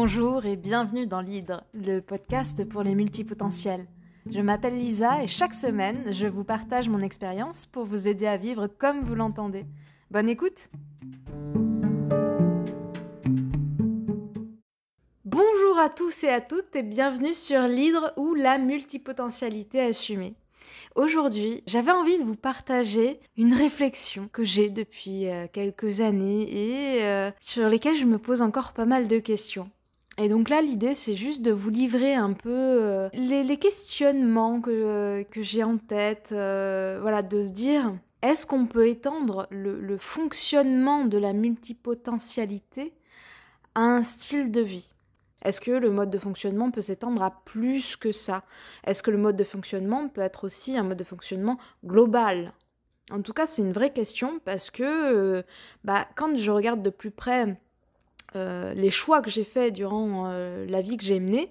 Bonjour et bienvenue dans l'Hydre, le podcast pour les multipotentiels. Je m'appelle Lisa et chaque semaine, je vous partage mon expérience pour vous aider à vivre comme vous l'entendez. Bonne écoute Bonjour à tous et à toutes et bienvenue sur l'Hydre ou la multipotentialité assumée. Aujourd'hui, j'avais envie de vous partager une réflexion que j'ai depuis euh, quelques années et euh, sur lesquelles je me pose encore pas mal de questions. Et donc là, l'idée, c'est juste de vous livrer un peu euh, les, questionnements que, que j'ai en tête. Euh, voilà, de se dire, est-ce qu'on peut étendre le, fonctionnement de la multipotentialité à un style de vie? Est-ce que le mode de fonctionnement peut s'étendre à plus que ça? Est-ce que le mode de fonctionnement peut être aussi un mode de fonctionnement global? En tout cas, c'est une vraie question parce que euh, bah, quand je regarde de plus près euh, les choix que j'ai faits durant euh, la vie que j'ai menée,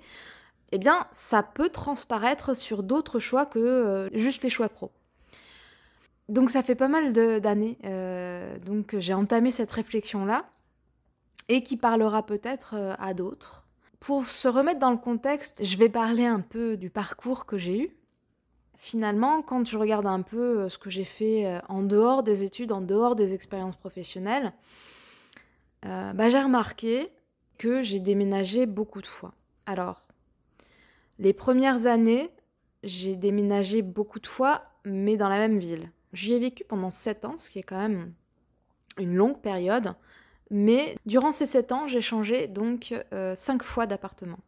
eh bien, ça peut transparaître sur d'autres choix que euh, juste les choix pro. Donc ça fait pas mal d'années donc j'ai entamé cette réflexion-là et qui parlera peut-être à d'autres. Pour se remettre dans le contexte, je vais parler un peu du parcours que j'ai eu. Finalement, quand je regarde un peu ce que j'ai fait en dehors des études, en dehors des expériences professionnelles, euh, bah, j'ai remarqué que j'ai déménagé beaucoup de fois. Alors, les premières années, j'ai déménagé beaucoup de fois, mais dans la même ville. J'y ai vécu pendant 7 ans, ce qui est quand même une longue période. Mais durant ces 7 ans, j'ai changé donc 5 euh, fois d'appartement.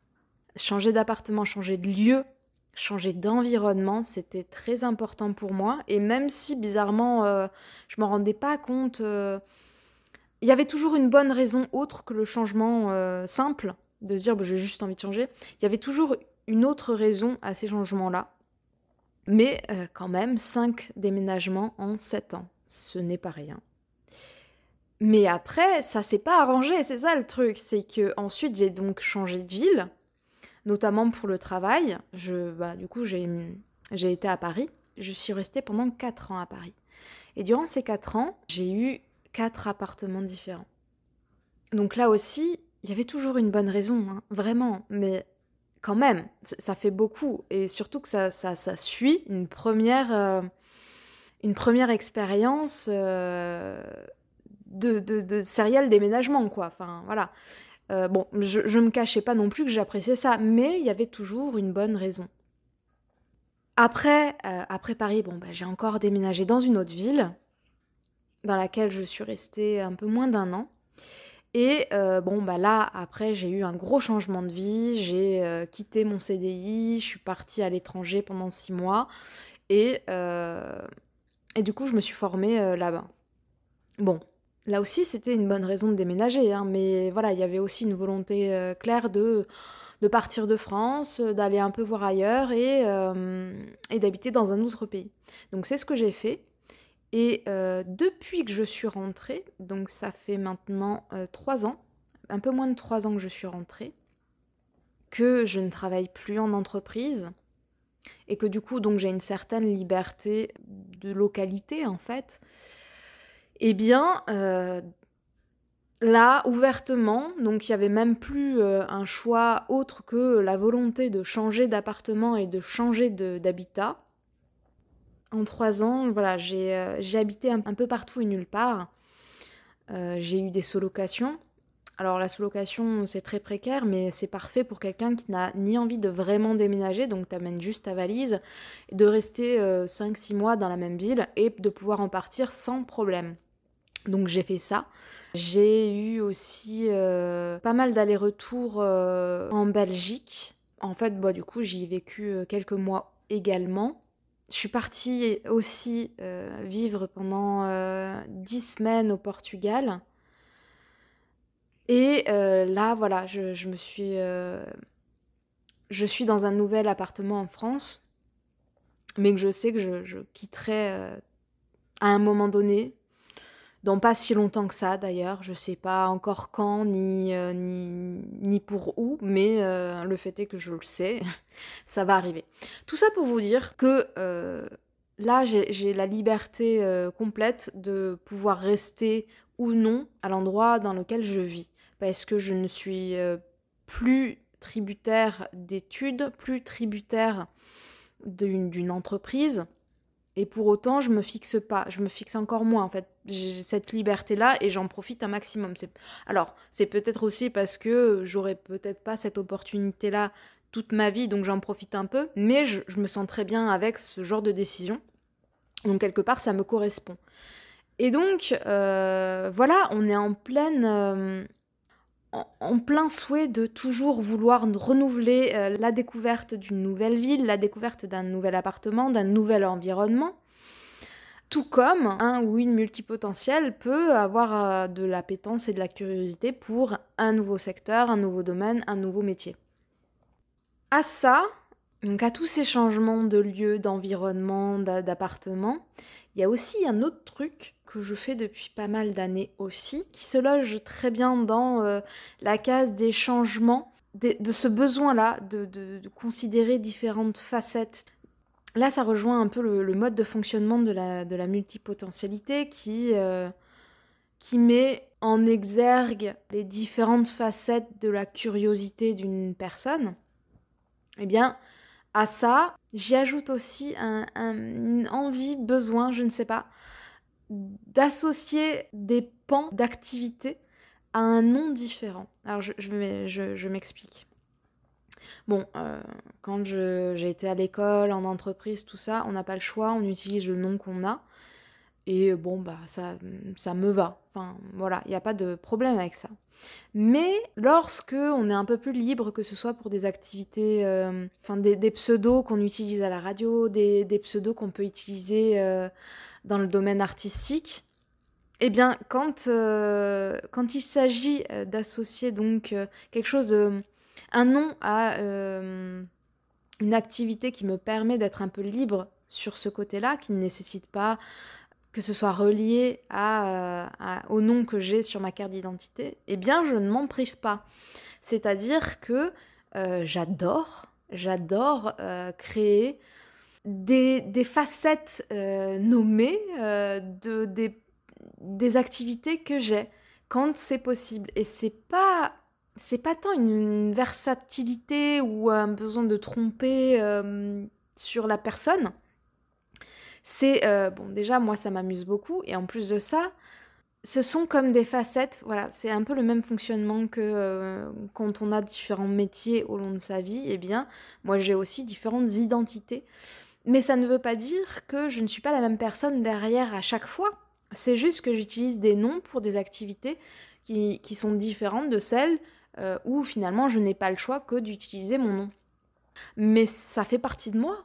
Changer d'appartement, changer de lieu, changer d'environnement, c'était très important pour moi. Et même si bizarrement, euh, je m'en rendais pas compte il y avait toujours une bonne raison autre que le changement euh, simple, de se dire bah, j'ai juste envie de changer. Il y avait toujours une autre raison à ces changements-là. Mais euh, quand même, 5 déménagements en 7 ans, ce n'est pas rien. Mais après, ça s'est pas arrangé, c'est ça le truc. C'est que ensuite j'ai donc changé de ville, notamment pour le travail. Je, bah, du coup, j'ai, j'ai été à Paris. Je suis restée pendant 4 ans à Paris. Et durant ces 4 ans, j'ai eu quatre appartements différents. Donc là aussi, il y avait toujours une bonne raison, hein, vraiment, mais quand même, ça fait beaucoup, et surtout que ça, ça, suit une première, euh, première expérience euh, de, de, de déménagement, quoi. Enfin, voilà. Euh, bon, je, je me cachais pas non plus que j'appréciais ça, mais il y avait toujours une bonne raison. Après, après Paris, bon, bah, j'ai encore déménagé dans une autre ville, dans laquelle je suis restée un peu moins d'un an. Et euh, bon, bah là, après, j'ai eu un gros changement de vie. J'ai euh, quitté mon CDI, je suis partie à l'étranger pendant six mois. Et, euh, et du coup, je me suis formée là-bas. Bon, là aussi, c'était une bonne raison de déménager. Hein, mais voilà, il y avait aussi une volonté claire de, de partir de France, d'aller un peu voir ailleurs et, et d'habiter dans un autre pays. Donc, c'est ce que j'ai fait. Et euh, depuis que je suis rentrée, donc ça fait maintenant euh, trois ans, un peu moins de trois ans que je suis rentrée, que je ne travaille plus en entreprise et que du coup donc j'ai une certaine liberté de localité en fait, eh bien euh, là ouvertement, donc il n'y avait même plus un choix autre que la volonté de changer d'appartement et de changer d'habitat en trois ans, voilà, j'ai euh, habité un, peu partout et nulle part. Euh, j'ai eu des sous-locations. Alors la sous-location, c'est très précaire, mais c'est parfait pour quelqu'un qui n'a ni envie de vraiment déménager, donc t'amènes juste ta valise, de rester 5-6 euh, mois dans la même ville et de pouvoir en partir sans problème. Donc j'ai fait ça. J'ai eu aussi pas mal d'allers-retours en Belgique. En fait, bah, du coup, j'y ai vécu quelques mois également. Je suis partie aussi euh, vivre pendant euh, dix semaines au Portugal. Et euh, là, voilà, je, me suis. je suis dans un nouvel appartement en France, mais que je sais que je, je quitterai à un moment donné, dans pas si longtemps que ça d'ailleurs, je sais pas encore quand ni, euh, pour où, mais euh, le fait est que je le sais, ça va arriver. Tout ça pour vous dire que euh, là j'ai la liberté complète de pouvoir rester ou non à l'endroit dans lequel je vis, parce que je ne suis plus tributaire d'études, plus tributaire d'une entreprise. Et pour autant, je me fixe pas, je me fixe encore moins en fait. J'ai cette liberté-là et j'en profite un maximum. Alors, c'est peut-être aussi parce que j'aurais peut-être pas cette opportunité-là toute ma vie, donc j'en profite un peu, mais je, me sens très bien avec ce genre de décision. Donc quelque part, ça me correspond. Et donc, euh, voilà, on est en pleine... Euh, en, plein souhait de toujours vouloir renouveler euh, la découverte d'une nouvelle ville, la découverte d'un nouvel appartement, d'un nouvel environnement. Tout comme un ou une multipotentiel peut avoir de l'appétence et de la curiosité pour un nouveau secteur, un nouveau domaine, un nouveau métier. À ça, donc à tous ces changements de lieu, d'environnement, d'appartement, il y a aussi un autre truc que je fais depuis pas mal d'années aussi, qui se loge très bien dans euh, la case des changements, de, ce besoin-là de, considérer différentes facettes. Là, ça rejoint un peu le, mode de fonctionnement de la, la multipotentialité qui, euh, qui met en exergue les différentes facettes de la curiosité d'une personne eh bien, à ça, j'y ajoute aussi un, une envie, besoin, je ne sais pas, d'associer des pans d'activité à un nom différent. Alors, je, m'explique. Bon, euh, quand j'ai été à l'école, en entreprise, tout ça, on n'a pas le choix, on utilise le nom qu'on a. Et bon, bah, ça, ça me va. Enfin, voilà, il n'y a pas de problème avec ça. Mais lorsque on est un peu plus libre, que ce soit pour des activités, euh, enfin des, pseudos qu'on utilise à la radio, des, pseudos qu'on peut utiliser euh, dans le domaine artistique, eh bien quand, euh, quand il s'agit d'associer donc quelque chose, un nom à une activité qui me permet d'être un peu libre sur ce côté-là, qui ne nécessite pas que ce soit relié euh, au nom que j'ai sur ma carte d'identité, eh bien je ne m'en prive pas. C'est-à-dire que euh, j'adore, j'adore euh, créer des, facettes nommées de, des, activités que j'ai quand c'est possible. Et c'est pas c'est pas tant une versatilité ou un besoin de tromper sur la personne, c'est, euh, bon, déjà, moi, ça m'amuse beaucoup. Et en plus de ça, ce sont comme des facettes. Voilà, c'est un peu le même fonctionnement que euh, quand on a différents métiers au long de sa vie. Eh bien, moi, j'ai aussi différentes identités. Mais ça ne veut pas dire que je ne suis pas la même personne derrière à chaque fois. C'est juste que j'utilise des noms pour des activités qui, sont différentes de celles euh, où finalement je n'ai pas le choix que d'utiliser mon nom. Mais ça fait partie de moi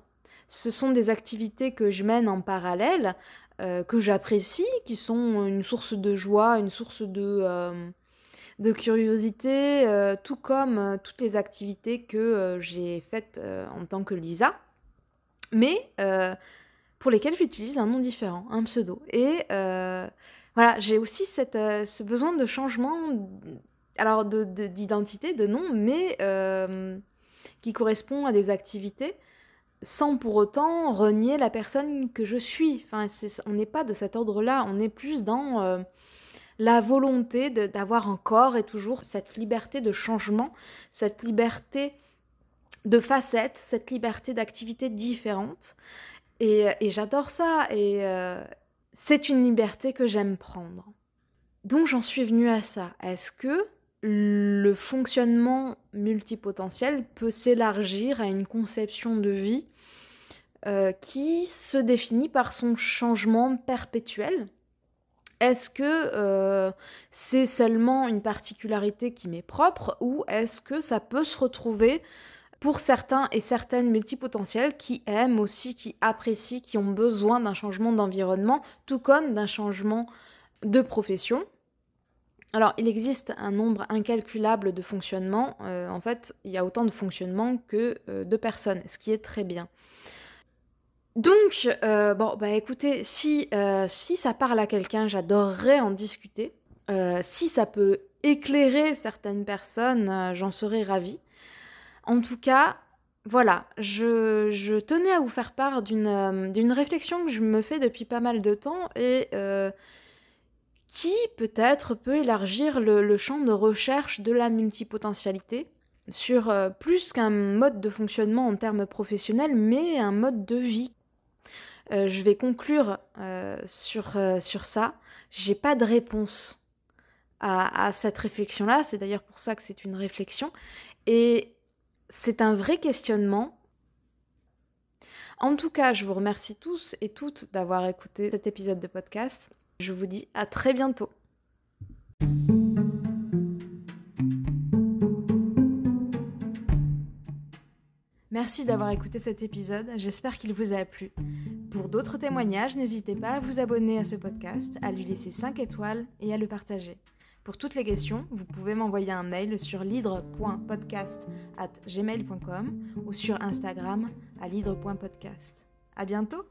ce sont des activités que je mène en parallèle, euh, que j'apprécie, qui sont une source de joie, une source de, euh, de curiosité, euh, tout comme toutes les activités que j'ai faites en tant que Lisa, mais pour lesquelles j'utilise un nom différent, un pseudo. Et voilà, j'ai aussi cette, ce besoin de changement, alors d'identité, de, de, nom, mais qui correspond à des activités sans pour autant renier la personne que je suis. Enfin, on n'est pas de cet ordre-là, on est plus dans euh, la volonté d'avoir encore et toujours cette liberté de changement, cette liberté de facettes, cette liberté d'activités différentes. Et, j'adore ça, et euh, c'est une liberté que j'aime prendre. Donc j'en suis venue à ça. Est-ce que le fonctionnement multipotentiel peut s'élargir à une conception de vie euh, qui se définit par son changement perpétuel. Est-ce que euh, c'est seulement une particularité qui m'est propre ou est-ce que ça peut se retrouver pour certains et certaines multipotentiels qui aiment aussi, qui apprécient, qui ont besoin d'un changement d'environnement, tout comme d'un changement de profession? Alors, il existe un nombre incalculable de fonctionnements. Euh, en fait, il y a autant de fonctionnements que de personnes, ce qui est très bien. Donc, euh, bon, bah écoutez, si, euh, ça parle à quelqu'un, j'adorerais en discuter. Euh, si ça peut éclairer certaines personnes, j'en serais ravie. En tout cas, voilà, je, je, tenais à vous faire part d'une réflexion que je me fais depuis pas mal de temps et qui peut-être peut élargir le, champ de recherche de la multipotentialité sur euh, plus qu'un mode de fonctionnement en termes professionnels, mais un mode de vie. Euh, je vais conclure euh, sur, sur ça. J'ai pas de réponse à, à cette réflexion-là. C'est d'ailleurs pour ça que c'est une réflexion. Et c'est un vrai questionnement. En tout cas, je vous remercie tous et toutes d'avoir écouté cet épisode de podcast. Je vous dis à très bientôt. Merci d'avoir écouté cet épisode, j'espère qu'il vous a plu. Pour d'autres témoignages, n'hésitez pas à vous abonner à ce podcast, à lui laisser 5 étoiles et à le partager. Pour toutes les questions, vous pouvez m'envoyer un mail sur lidre.podcast@gmail.com ou sur Instagram à lidre.podcast. À bientôt.